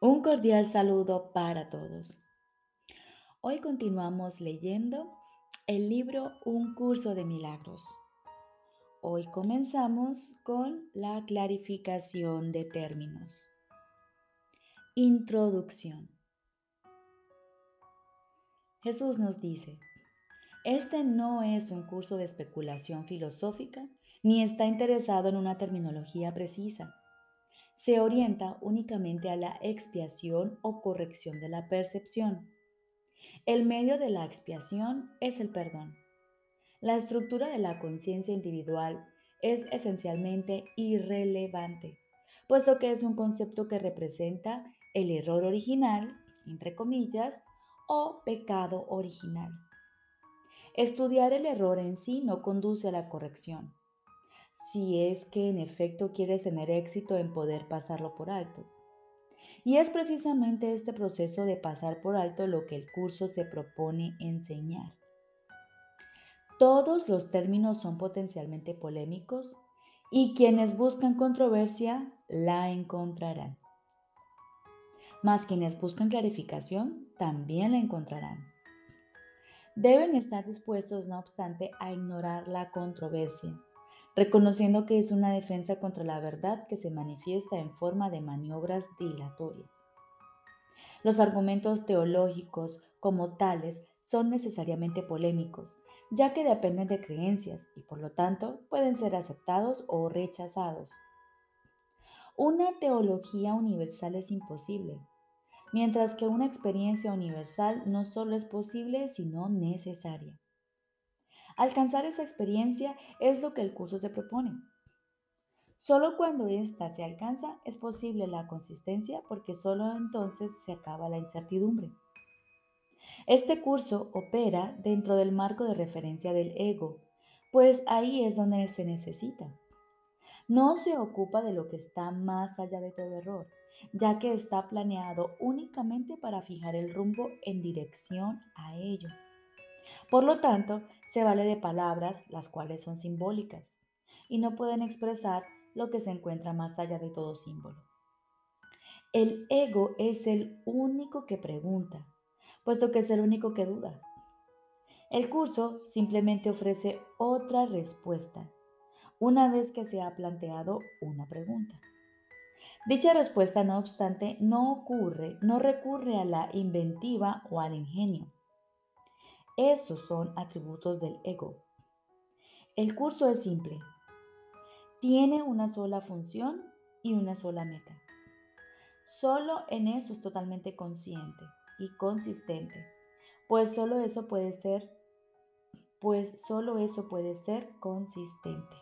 Un cordial saludo para todos. Hoy continuamos leyendo el libro Un curso de milagros. Hoy comenzamos con la clarificación de términos. Introducción. Jesús nos dice, este no es un curso de especulación filosófica ni está interesado en una terminología precisa se orienta únicamente a la expiación o corrección de la percepción. El medio de la expiación es el perdón. La estructura de la conciencia individual es esencialmente irrelevante, puesto que es un concepto que representa el error original, entre comillas, o pecado original. Estudiar el error en sí no conduce a la corrección si es que en efecto quieres tener éxito en poder pasarlo por alto. Y es precisamente este proceso de pasar por alto lo que el curso se propone enseñar. Todos los términos son potencialmente polémicos y quienes buscan controversia la encontrarán. Mas quienes buscan clarificación también la encontrarán. Deben estar dispuestos, no obstante, a ignorar la controversia reconociendo que es una defensa contra la verdad que se manifiesta en forma de maniobras dilatorias. Los argumentos teológicos como tales son necesariamente polémicos, ya que dependen de creencias y por lo tanto pueden ser aceptados o rechazados. Una teología universal es imposible, mientras que una experiencia universal no solo es posible, sino necesaria. Alcanzar esa experiencia es lo que el curso se propone. Solo cuando ésta se alcanza es posible la consistencia porque solo entonces se acaba la incertidumbre. Este curso opera dentro del marco de referencia del ego, pues ahí es donde se necesita. No se ocupa de lo que está más allá de todo error, ya que está planeado únicamente para fijar el rumbo en dirección a ello. Por lo tanto, se vale de palabras las cuales son simbólicas y no pueden expresar lo que se encuentra más allá de todo símbolo. El ego es el único que pregunta, puesto que es el único que duda. El curso simplemente ofrece otra respuesta, una vez que se ha planteado una pregunta. Dicha respuesta, no obstante, no ocurre, no recurre a la inventiva o al ingenio, esos son atributos del ego. El curso es simple. Tiene una sola función y una sola meta. Solo en eso es totalmente consciente y consistente, pues solo eso puede ser pues solo eso puede ser consistente.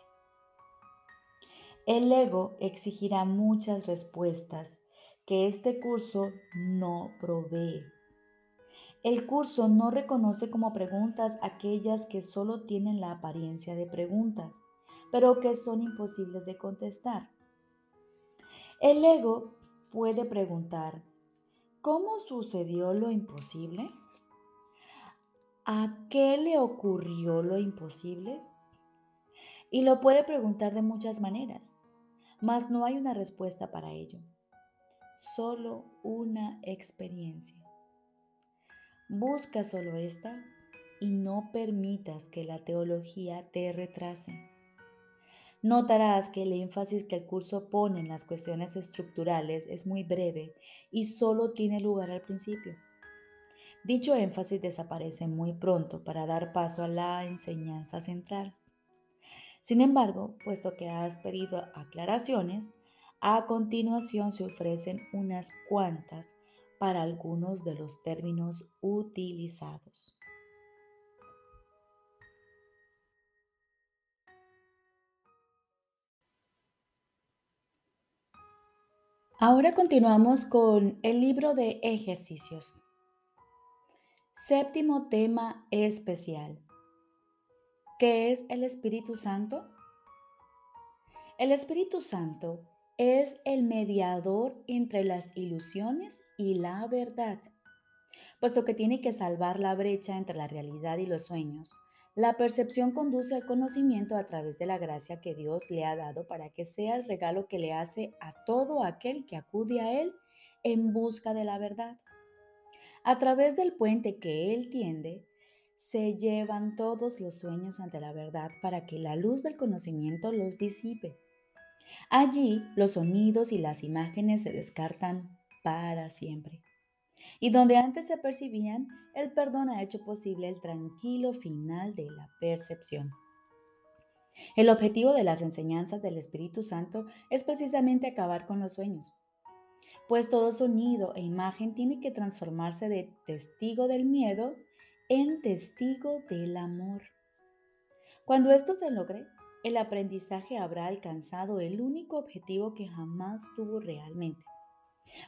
El ego exigirá muchas respuestas que este curso no provee. El curso no reconoce como preguntas aquellas que solo tienen la apariencia de preguntas, pero que son imposibles de contestar. El ego puede preguntar, ¿cómo sucedió lo imposible? ¿A qué le ocurrió lo imposible? Y lo puede preguntar de muchas maneras, mas no hay una respuesta para ello, solo una experiencia. Busca solo esta y no permitas que la teología te retrase. Notarás que el énfasis que el curso pone en las cuestiones estructurales es muy breve y solo tiene lugar al principio. Dicho énfasis desaparece muy pronto para dar paso a la enseñanza central. Sin embargo, puesto que has pedido aclaraciones, a continuación se ofrecen unas cuantas para algunos de los términos utilizados. Ahora continuamos con el libro de ejercicios. Séptimo tema especial. ¿Qué es el Espíritu Santo? El Espíritu Santo es el mediador entre las ilusiones y la verdad, puesto que tiene que salvar la brecha entre la realidad y los sueños. La percepción conduce al conocimiento a través de la gracia que Dios le ha dado para que sea el regalo que le hace a todo aquel que acude a Él en busca de la verdad. A través del puente que él tiende, se llevan todos los sueños ante la verdad para que la luz del conocimiento los disipe. Allí los sonidos y las imágenes se descartan para siempre. Y donde antes se percibían, el perdón ha hecho posible el tranquilo final de la percepción. El objetivo de las enseñanzas del Espíritu Santo es precisamente acabar con los sueños, pues todo sonido e imagen tiene que transformarse de testigo del miedo en testigo del amor. Cuando esto se logre, el aprendizaje habrá alcanzado el único objetivo que jamás tuvo realmente.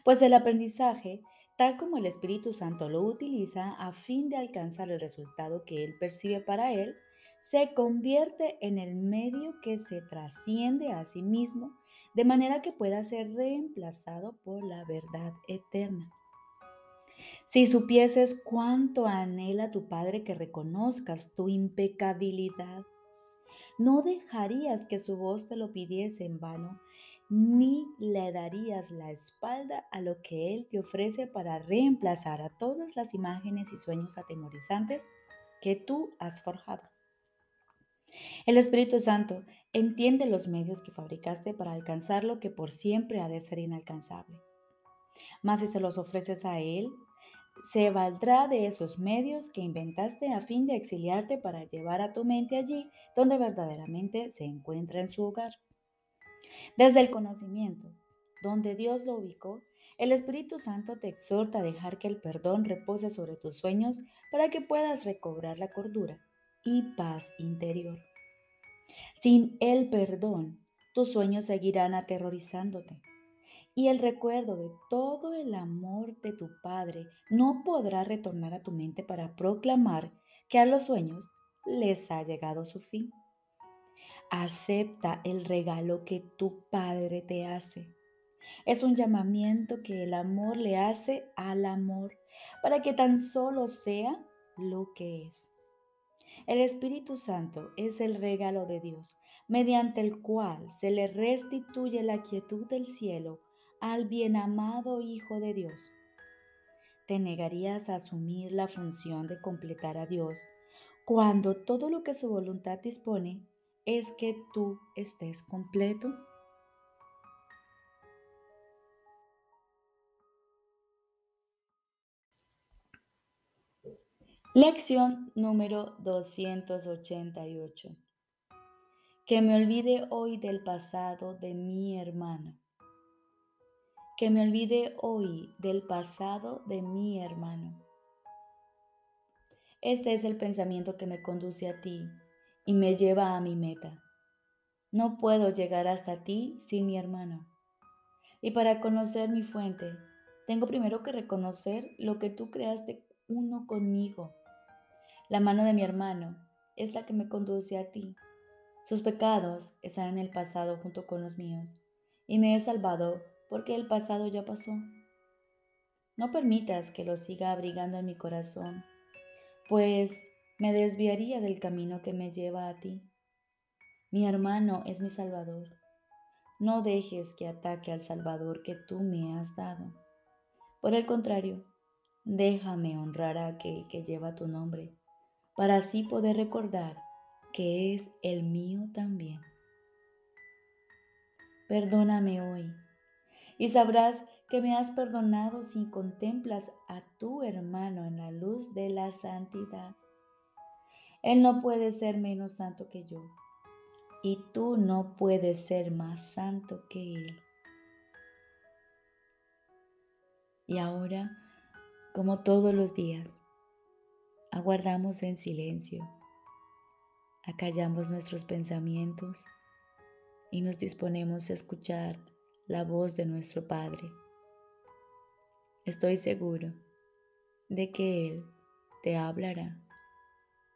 Pues el aprendizaje, tal como el Espíritu Santo lo utiliza a fin de alcanzar el resultado que él percibe para él, se convierte en el medio que se trasciende a sí mismo de manera que pueda ser reemplazado por la verdad eterna. Si supieses cuánto anhela tu Padre que reconozcas tu impecabilidad, no dejarías que su voz te lo pidiese en vano, ni le darías la espalda a lo que Él te ofrece para reemplazar a todas las imágenes y sueños atemorizantes que tú has forjado. El Espíritu Santo entiende los medios que fabricaste para alcanzar lo que por siempre ha de ser inalcanzable. Mas si se los ofreces a Él, se valdrá de esos medios que inventaste a fin de exiliarte para llevar a tu mente allí donde verdaderamente se encuentra en su hogar. Desde el conocimiento, donde Dios lo ubicó, el Espíritu Santo te exhorta a dejar que el perdón repose sobre tus sueños para que puedas recobrar la cordura y paz interior. Sin el perdón, tus sueños seguirán aterrorizándote y el recuerdo de todo el amor de tu Padre no podrá retornar a tu mente para proclamar que a los sueños les ha llegado su fin. Acepta el regalo que tu Padre te hace. Es un llamamiento que el amor le hace al amor para que tan solo sea lo que es. El Espíritu Santo es el regalo de Dios, mediante el cual se le restituye la quietud del cielo al bien amado Hijo de Dios. Te negarías a asumir la función de completar a Dios cuando todo lo que su voluntad dispone es que tú estés completo. Lección número 288. Que me olvide hoy del pasado de mi hermano. Que me olvide hoy del pasado de mi hermano. Este es el pensamiento que me conduce a ti y me lleva a mi meta. No puedo llegar hasta ti sin mi hermano. Y para conocer mi fuente, tengo primero que reconocer lo que tú creaste uno conmigo la mano de mi hermano es la que me conduce a ti. Sus pecados están en el pasado junto con los míos, y me he salvado porque el pasado ya pasó. No permitas que lo siga abrigando en mi corazón, pues me desviaría del camino que me lleva a ti. Mi hermano es mi Salvador. No dejes que ataque al Salvador que tú me has dado. Por el contrario, déjame honrar a aquel que lleva tu nombre para así poder recordar que es el mío también. Perdóname hoy y sabrás que me has perdonado si contemplas a tu hermano en la luz de la santidad. Él no puede ser menos santo que yo y tú no puedes ser más santo que Él. Y ahora, como todos los días, aguardamos en silencio, acallamos nuestros pensamientos y nos disponemos a escuchar la voz de nuestro Padre. Estoy seguro de que Él te hablará